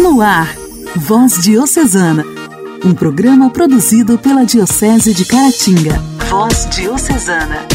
No ar, Voz Diocesana, um programa produzido pela Diocese de Caratinga. Voz Diocesana.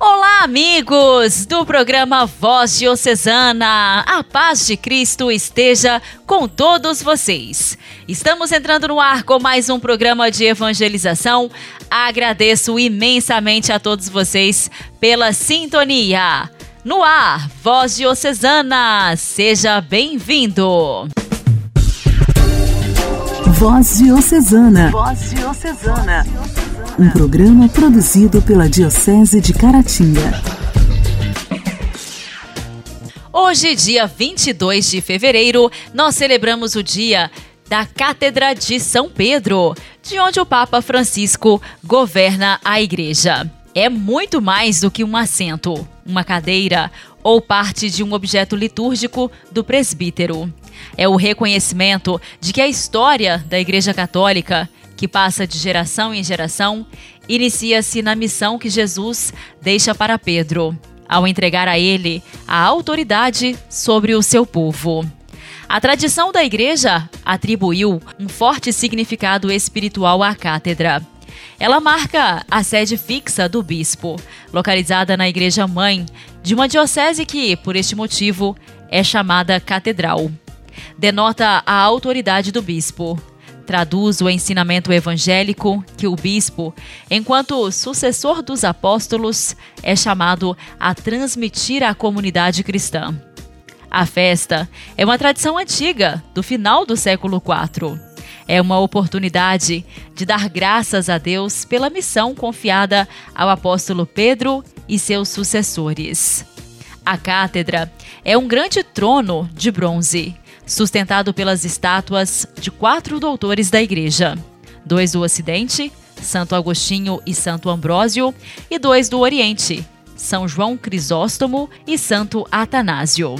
Olá, amigos do programa Voz Diocesana. A paz de Cristo esteja com todos vocês. Estamos entrando no ar com mais um programa de evangelização. Agradeço imensamente a todos vocês pela sintonia. No ar, Voz Diocesana, seja bem-vindo. Voz Diocesana. Voz Diocesana. Um programa produzido pela Diocese de Caratinga. Hoje, dia 22 de fevereiro, nós celebramos o dia da Cátedra de São Pedro, de onde o Papa Francisco governa a igreja é muito mais do que um assento, uma cadeira ou parte de um objeto litúrgico do presbítero. É o reconhecimento de que a história da Igreja Católica, que passa de geração em geração, inicia-se na missão que Jesus deixa para Pedro, ao entregar a ele a autoridade sobre o seu povo. A tradição da Igreja atribuiu um forte significado espiritual à cátedra. Ela marca a sede fixa do bispo, localizada na Igreja Mãe de uma diocese que, por este motivo, é chamada catedral. Denota a autoridade do bispo. Traduz o ensinamento evangélico que o bispo, enquanto sucessor dos apóstolos, é chamado a transmitir à comunidade cristã. A festa é uma tradição antiga, do final do século IV é uma oportunidade de dar graças a Deus pela missão confiada ao apóstolo Pedro e seus sucessores. A cátedra é um grande trono de bronze, sustentado pelas estátuas de quatro doutores da Igreja: dois do Ocidente, Santo Agostinho e Santo Ambrósio, e dois do Oriente, São João Crisóstomo e Santo Atanásio.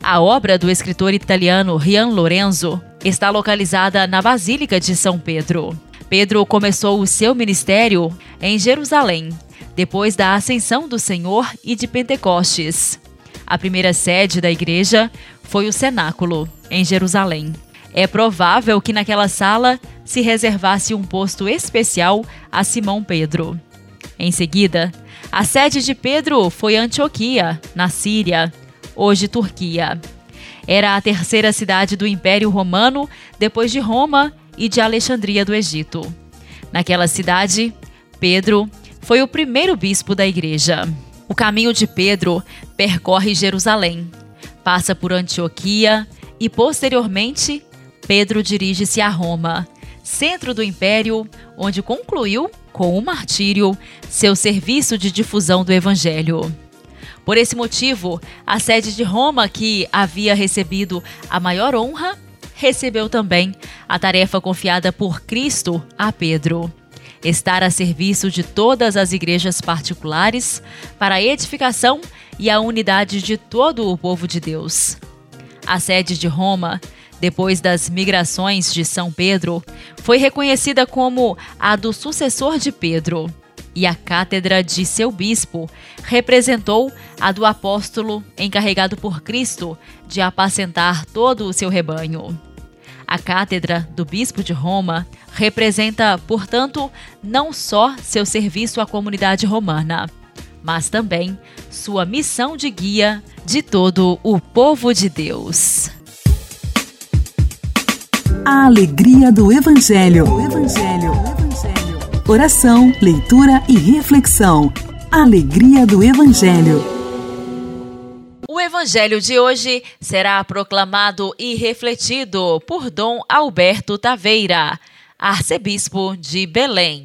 A obra do escritor italiano Rian Lorenzo está localizada na Basílica de São Pedro. Pedro começou o seu ministério em Jerusalém, depois da ascensão do Senhor e de Pentecostes. A primeira sede da igreja foi o cenáculo, em Jerusalém. É provável que naquela sala se reservasse um posto especial a Simão Pedro. Em seguida, a sede de Pedro foi Antioquia, na Síria, hoje Turquia. Era a terceira cidade do Império Romano, depois de Roma e de Alexandria do Egito. Naquela cidade, Pedro foi o primeiro bispo da igreja. O caminho de Pedro percorre Jerusalém, passa por Antioquia e, posteriormente, Pedro dirige-se a Roma, centro do império, onde concluiu, com o martírio, seu serviço de difusão do evangelho. Por esse motivo, a sede de Roma, que havia recebido a maior honra, recebeu também a tarefa confiada por Cristo a Pedro. Estar a serviço de todas as igrejas particulares para a edificação e a unidade de todo o povo de Deus. A sede de Roma, depois das migrações de São Pedro, foi reconhecida como a do sucessor de Pedro e a cátedra de seu bispo representou a do apóstolo encarregado por Cristo de apacentar todo o seu rebanho. A cátedra do bispo de Roma representa, portanto, não só seu serviço à comunidade romana, mas também sua missão de guia de todo o povo de Deus. A alegria do Evangelho. O Evangelho. Oração, leitura e reflexão. Alegria do Evangelho. O Evangelho de hoje será proclamado e refletido por Dom Alberto Taveira, arcebispo de Belém.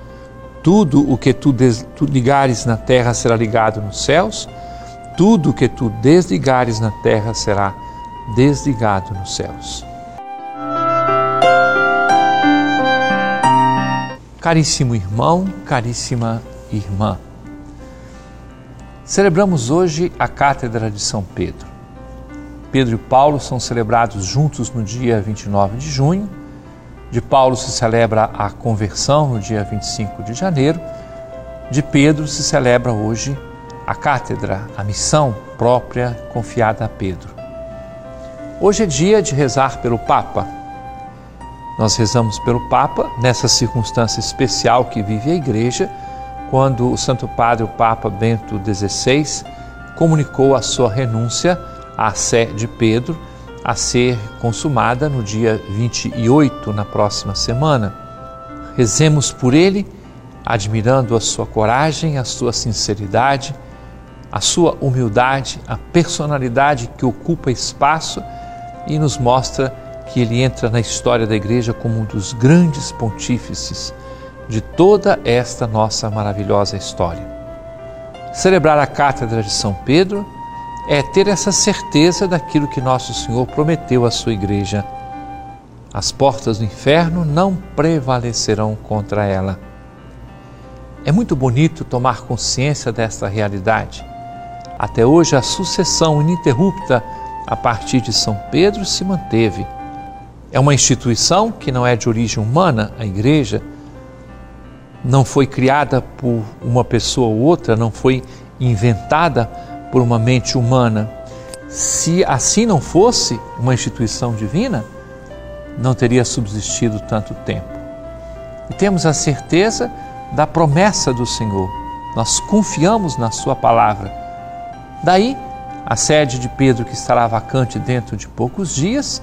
Tudo o que tu, ligares na terra será ligado nos céus, tudo o que tu desligares na terra será desligado nos céus. Caríssimo irmão, caríssima irmã, Celebramos hoje a Cátedra de São Pedro. Pedro e Paulo são celebrados juntos no dia 29 de junho. De Paulo se celebra a conversão no dia 25 de janeiro. De Pedro se celebra hoje a cátedra, a missão própria confiada a Pedro. Hoje é dia de rezar pelo Papa. Nós rezamos pelo Papa nessa circunstância especial que vive a Igreja quando o Santo Padre, o Papa Bento XVI, comunicou a sua renúncia à sé de Pedro a ser consumada no dia 28, na próxima semana. Rezemos por ele, admirando a sua coragem, a sua sinceridade, a sua humildade, a personalidade que ocupa espaço e nos mostra que ele entra na história da Igreja como um dos grandes pontífices de toda esta nossa maravilhosa história. Celebrar a Cátedra de São Pedro é ter essa certeza daquilo que Nosso Senhor prometeu à sua igreja. As portas do inferno não prevalecerão contra ela. É muito bonito tomar consciência desta realidade. Até hoje, a sucessão ininterrupta a partir de São Pedro se manteve. É uma instituição que não é de origem humana, a Igreja, não foi criada por uma pessoa ou outra, não foi inventada por uma mente humana. Se assim não fosse uma instituição divina, não teria subsistido tanto tempo. E temos a certeza da promessa do Senhor. Nós confiamos na Sua palavra. Daí, a sede de Pedro, que estará vacante dentro de poucos dias,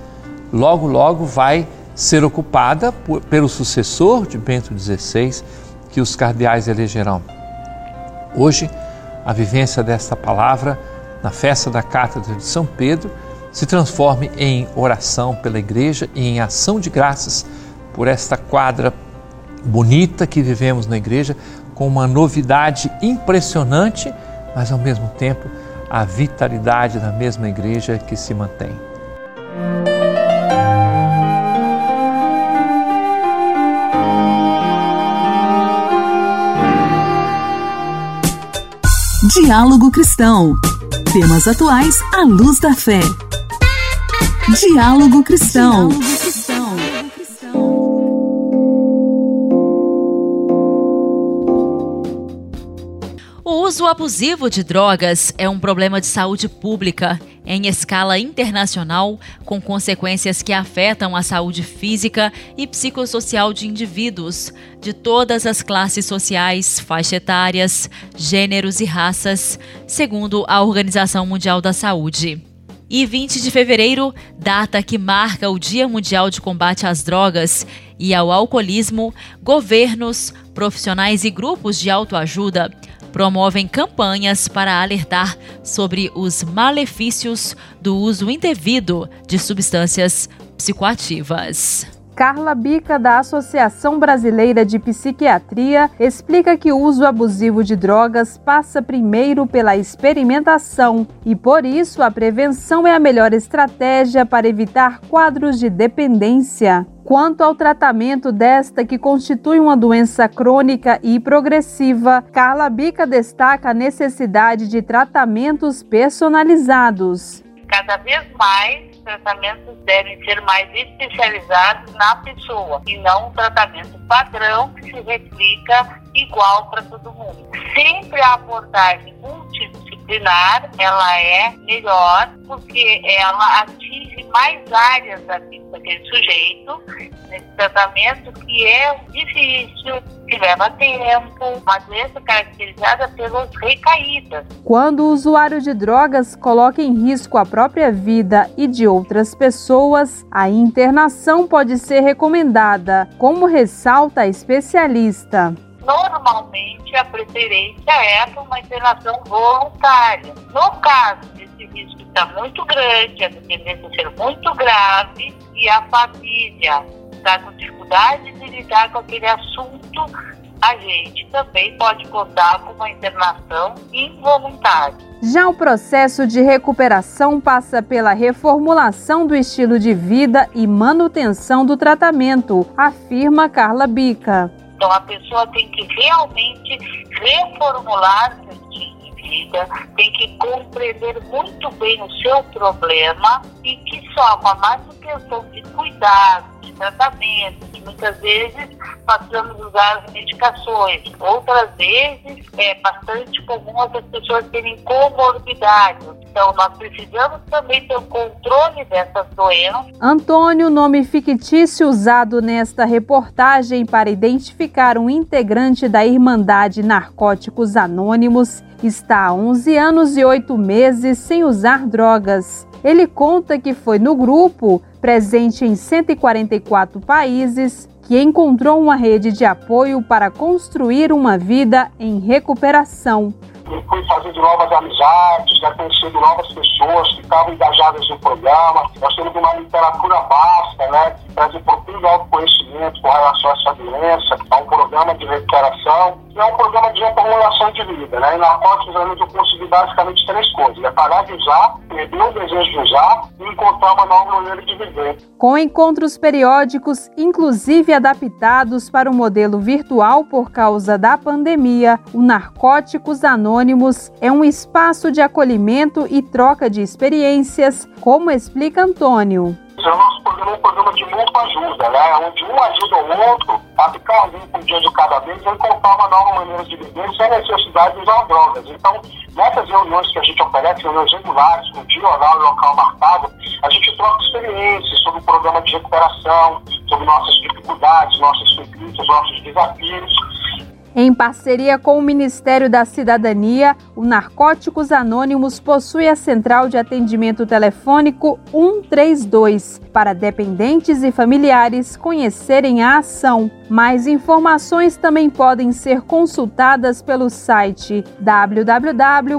logo, logo vai ser ocupada por, pelo sucessor de Bento XVI, que os cardeais elegerão. Hoje, a vivência desta palavra na festa da Cátedra de São Pedro se transforme em oração pela Igreja e em ação de graças por esta quadra bonita que vivemos na Igreja, com uma novidade impressionante, mas ao mesmo tempo a vitalidade da mesma Igreja que se mantém. Diálogo Cristão. Temas atuais à luz da fé. Diálogo Cristão. O uso abusivo de drogas é um problema de saúde pública em escala internacional, com consequências que afetam a saúde física e psicossocial de indivíduos de todas as classes sociais, faixas etárias, gêneros e raças, segundo a Organização Mundial da Saúde. E 20 de fevereiro, data que marca o Dia Mundial de Combate às Drogas e ao Alcoolismo, governos, profissionais e grupos de autoajuda promovem campanhas para alertar sobre os malefícios do uso indevido de substâncias psicoativas. Carla Bica, da Associação Brasileira de Psiquiatria, explica que o uso abusivo de drogas passa primeiro pela experimentação e, por isso, a prevenção é a melhor estratégia para evitar quadros de dependência. Quanto ao tratamento desta, que constitui uma doença crônica e progressiva, Carla Bica destaca a necessidade de tratamentos personalizados. Cada vez mais tratamentos devem ser mais especializados na pessoa e não um tratamento padrão que se replica igual para todo mundo. Sempre a abordagem multidisciplinar multidisciplinar ela é melhor porque ela atinge mais áreas da vida daquele sujeito nesse tratamento que é difícil, que leva tempo, uma doença caracterizada pelas recaídas. Quando o usuário de drogas coloca em risco a própria vida e de outras pessoas, a internação pode ser recomendada, como ressalta a especialista normalmente a preferência é para uma internação voluntária. No caso desse risco está muito grande, a dependência ser muito grave e a família está com dificuldade de lidar com aquele assunto, a gente também pode contar com uma internação involuntária. Já o processo de recuperação passa pela reformulação do estilo de vida e manutenção do tratamento, afirma Carla Bica. Então a pessoa tem que realmente reformular seu estilo de vida, tem que compreender muito bem o seu problema e que só com a manutenção de cuidado, de tratamento, que muitas vezes passamos a usar as medicações, outras vezes é bastante comum as pessoas terem comorbidades. Então, nós precisamos também ter o controle dessas doenças. Antônio, nome fictício usado nesta reportagem para identificar um integrante da Irmandade Narcóticos Anônimos, está há 11 anos e 8 meses sem usar drogas. Ele conta que foi no grupo, presente em 144 países, que encontrou uma rede de apoio para construir uma vida em recuperação. Fui fazendo novas amizades, né, conhecendo novas pessoas que estavam engajadas no programa. Nós temos uma literatura vasta, né, que traz um de autoconhecimento com relação a essa doença, a um programa de recuperação é um programa de reformulação de vida, né? E narcóticos eu consegui basicamente três coisas: é parar de usar, perder o desejo de usar e encontrar uma nova maneira de viver. Com encontros periódicos, inclusive adaptados para o modelo virtual por causa da pandemia, o Narcóticos Anônimos é um espaço de acolhimento e troca de experiências, como explica Antônio. O nosso programa é um programa de muita ajuda, né? Onde um ajuda o outro a ficar limpo um dia de cada vez e encontrar uma nova maneira de viver sem necessidade de usar drogas. Então, nessas reuniões que a gente oferece, reuniões regulares, com dia, horário, local marcado, a gente troca experiências sobre o programa de recuperação, sobre nossas dificuldades, nossos conflitos, nossos desafios em parceria com o Ministério da Cidadania, o Narcóticos Anônimos possui a central de atendimento telefônico 132 para dependentes e familiares conhecerem a ação. Mais informações também podem ser consultadas pelo site www.na.org.br.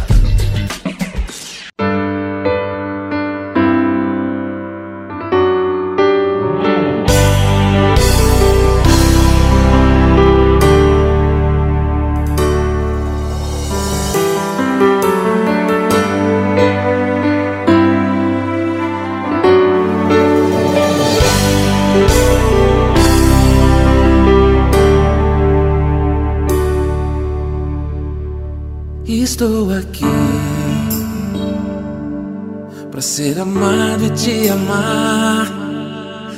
Te amar,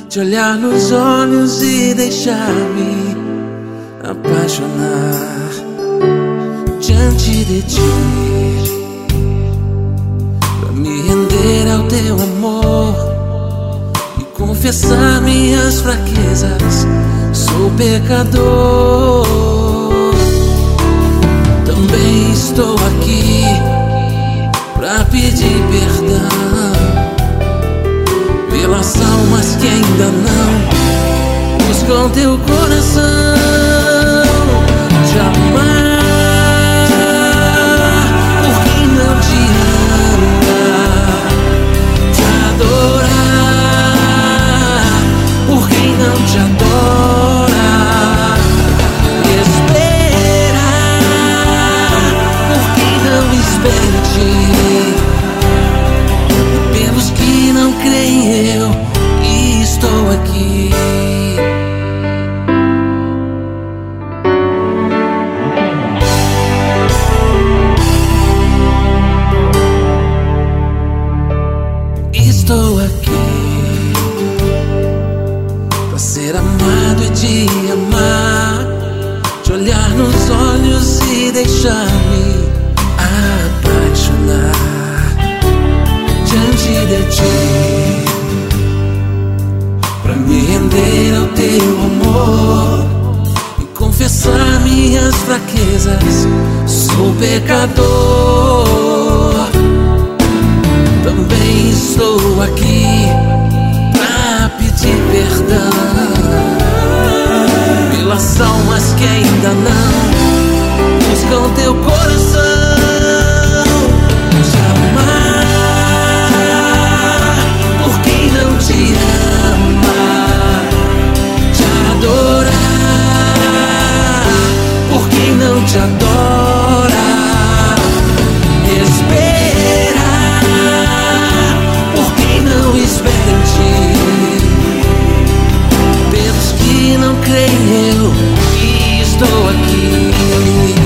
te olhar nos olhos e deixar-me apaixonar diante de ti, para me render ao teu amor e confessar minhas fraquezas. Sou pecador também estou aqui pra pedir perdão ainda não buscam teu coração. Apaixonar diante de ti, pra me render ao teu amor e confessar minhas fraquezas. Sou pecador, também estou aqui pra pedir perdão pelas almas que ainda não buscam teu coração. Te adora, esperar por quem não espera em ti. Pelos que não creem, eu estou aqui.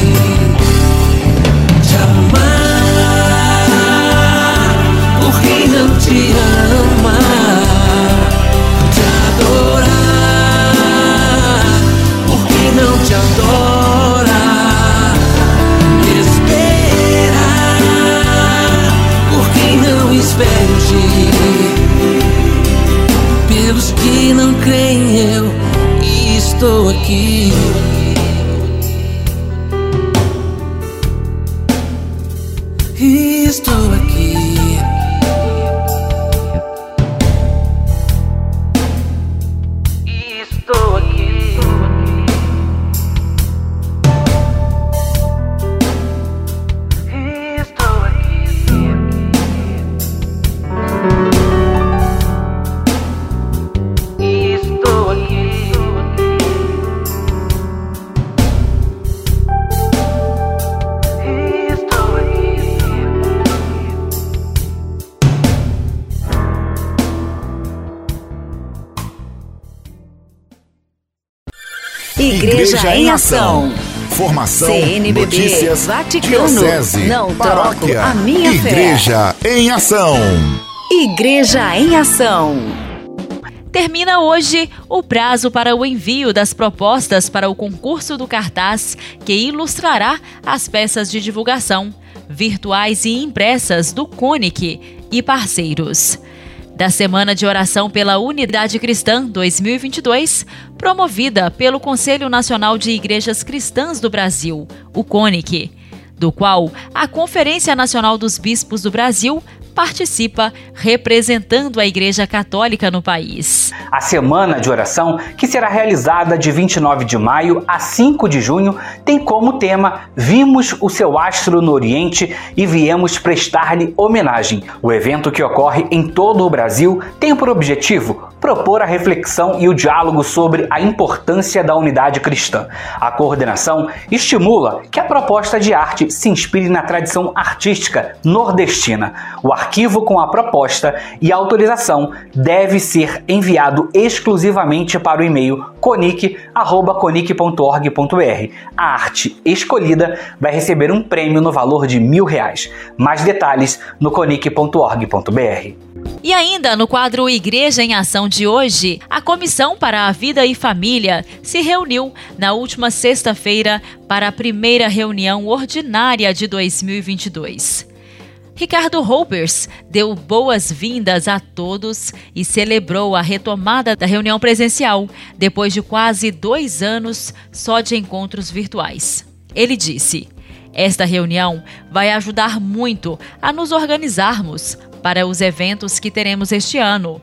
Igreja, em Ação. Formação, CNBB, notícias, Vaticano, diocese, não paróquia, a minha fé. Igreja em Ação. Igreja em Ação. Termina hoje o prazo para o envio das propostas para o concurso do cartaz que ilustrará as peças de divulgação, virtuais e impressas do CONIC e parceiros. Da Semana de Oração pela Unidade Cristã 2022, promovida pelo Conselho Nacional de Igrejas Cristãs do Brasil, o CONIC, do qual a Conferência Nacional dos Bispos do Brasil participa representando a Igreja Católica no país. A Semana de Oração, que será realizada de 29 de maio a 5 de junho, tem como tema Vimos o seu astro no Oriente e viemos prestar-lhe homenagem. O evento, que ocorre em todo o Brasil, tem por objetivo propor a reflexão e o diálogo sobre a importância da unidade cristã. A coordenação estimula que a proposta de arte se inspire na tradição artística nordestina. O arquivo com a proposta e autorização deve ser enviado exclusivamente para o e-mail conic.conic.org.br. A arte escolhida vai receber um prêmio no valor de mil reais. Mais detalhes no conic.org.br. E ainda no quadro Igreja em Ação de hoje, a Comissão para a Vida e Família se reuniu na última sexta-feira para a primeira reunião ordinária de 2022. Ricardo Roupers deu boas-vindas a todos e celebrou a retomada da reunião presencial, depois de quase dois anos só de encontros virtuais. Ele disse: Esta reunião vai ajudar muito a nos organizarmos para os eventos que teremos este ano,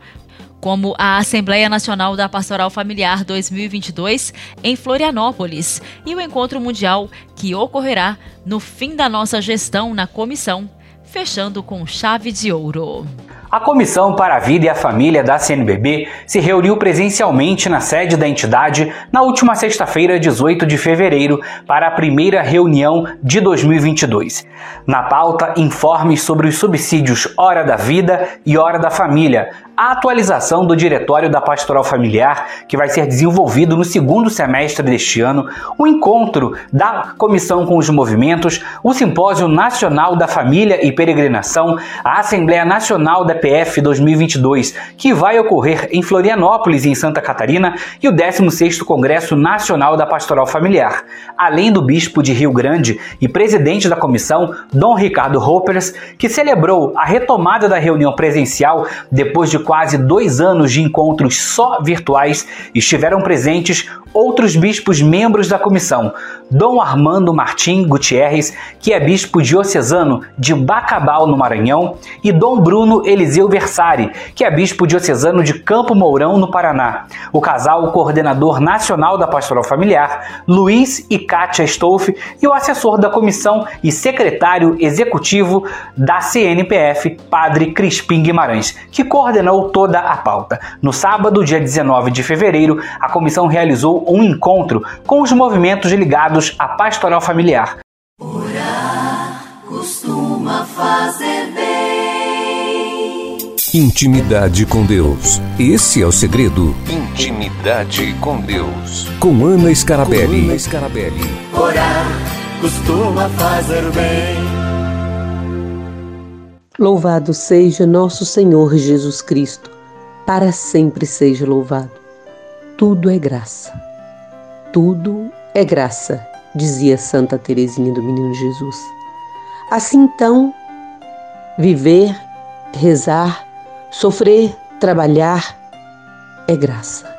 como a Assembleia Nacional da Pastoral Familiar 2022 em Florianópolis e o Encontro Mundial que ocorrerá no fim da nossa gestão na comissão, fechando com chave de ouro. A Comissão para a Vida e a Família da CNBB se reuniu presencialmente na sede da entidade na última sexta-feira, 18 de fevereiro, para a primeira reunião de 2022. Na pauta, informes sobre os subsídios Hora da Vida e Hora da Família, a atualização do Diretório da Pastoral Familiar, que vai ser desenvolvido no segundo semestre deste ano, o encontro da comissão com os movimentos, o Simpósio Nacional da Família e Peregrinação, a Assembleia Nacional da PF 2022, que vai ocorrer em Florianópolis, em Santa Catarina, e o 16º Congresso Nacional da Pastoral Familiar, além do bispo de Rio Grande e presidente da comissão, Dom Ricardo Hoppers, que celebrou a retomada da reunião presencial depois de quase dois anos de encontros só virtuais, estiveram presentes outros bispos membros da comissão, Dom Armando Martim Gutierrez, que é bispo diocesano de Bacabal, no Maranhão, e Dom Bruno Eliseu Versari, que é bispo diocesano de Campo Mourão, no Paraná. O casal, o coordenador nacional da Pastoral Familiar, Luiz e Kátia Stolfe, e o assessor da comissão e secretário executivo da CNPF, Padre Crispim Guimarães, que coordenou toda a pauta. No sábado, dia 19 de fevereiro, a comissão realizou um encontro com os movimentos ligados à pastoral familiar. Orar costuma fazer bem. Intimidade com Deus. Esse é o segredo. Intimidade com Deus. Com Ana Scarabelli. Com Ana Scarabelli. Orar costuma fazer bem. Louvado seja nosso Senhor Jesus Cristo, para sempre seja louvado. Tudo é graça. Tudo é graça, dizia Santa Teresinha do Menino Jesus. Assim então, viver, rezar, sofrer, trabalhar é graça.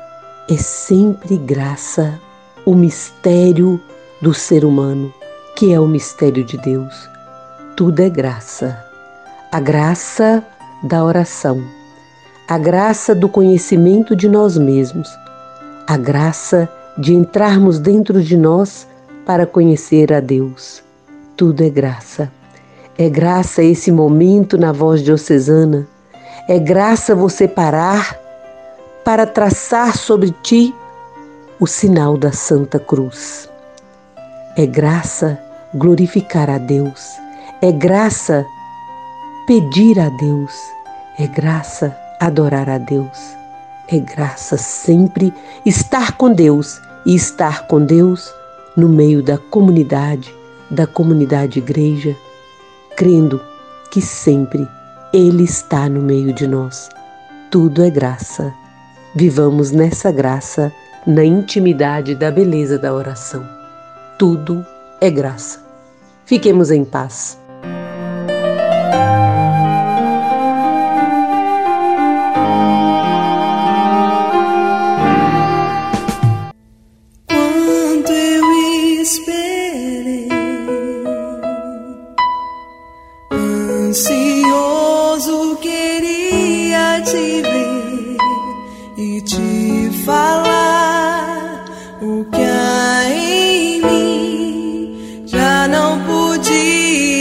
É sempre graça o mistério do ser humano, que é o mistério de Deus. Tudo é graça. A graça da oração, a graça do conhecimento de nós mesmos, a graça de entrarmos dentro de nós para conhecer a Deus. Tudo é graça. É graça esse momento na voz diocesana. É graça você parar para traçar sobre ti o sinal da Santa Cruz. É graça glorificar a Deus. É graça pedir a Deus. É graça adorar a Deus. É graça sempre estar com Deus e estar com Deus no meio da comunidade, da comunidade igreja, crendo que sempre Ele está no meio de nós. Tudo é graça. Vivamos nessa graça, na intimidade da beleza da oração. Tudo é graça. Fiquemos em paz.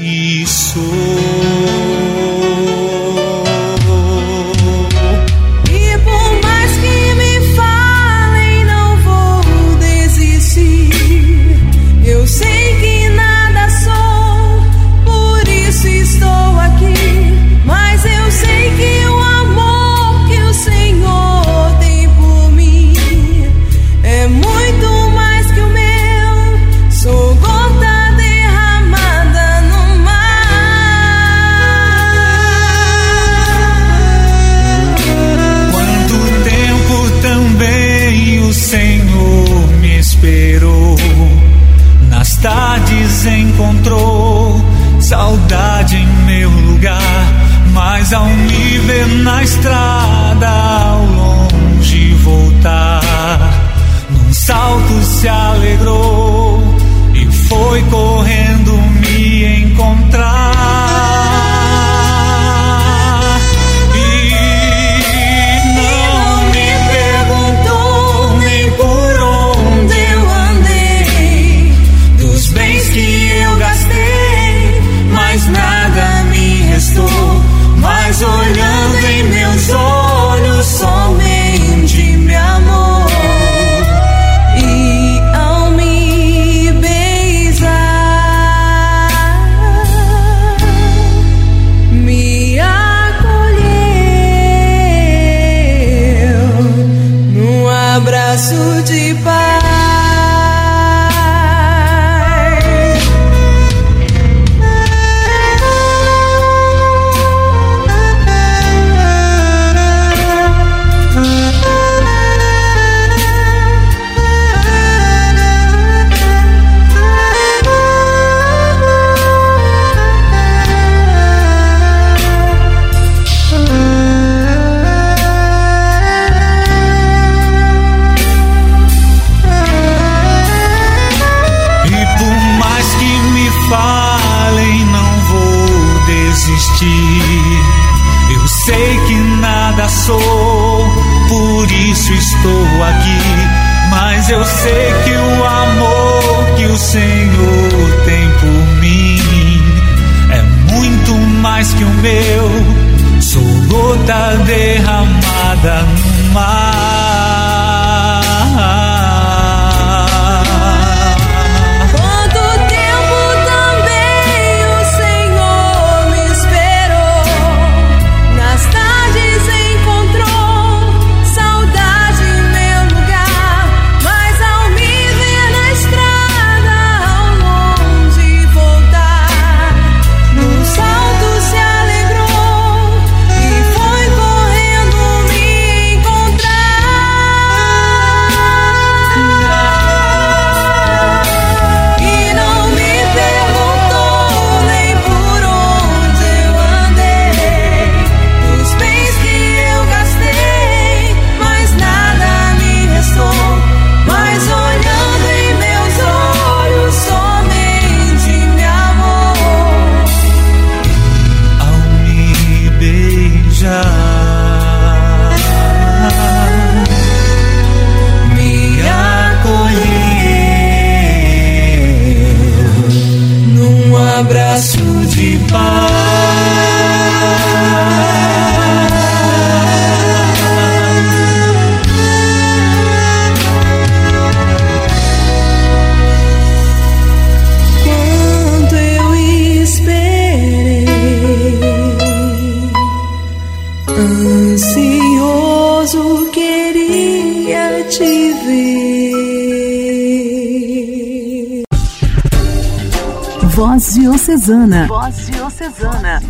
e sou. Eu sei que o amor que o Senhor tem por mim é muito mais que o meu. Sou gota derramada Diocesana. Voz Diocesana.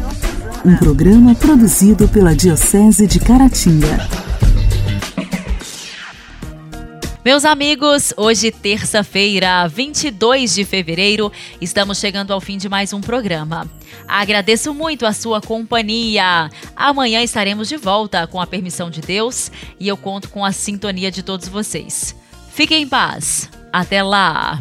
Um programa produzido pela Diocese de Caratinga. Meus amigos, hoje, terça-feira, 22 de fevereiro, estamos chegando ao fim de mais um programa. Agradeço muito a sua companhia. Amanhã estaremos de volta com a permissão de Deus e eu conto com a sintonia de todos vocês. Fiquem em paz. Até lá.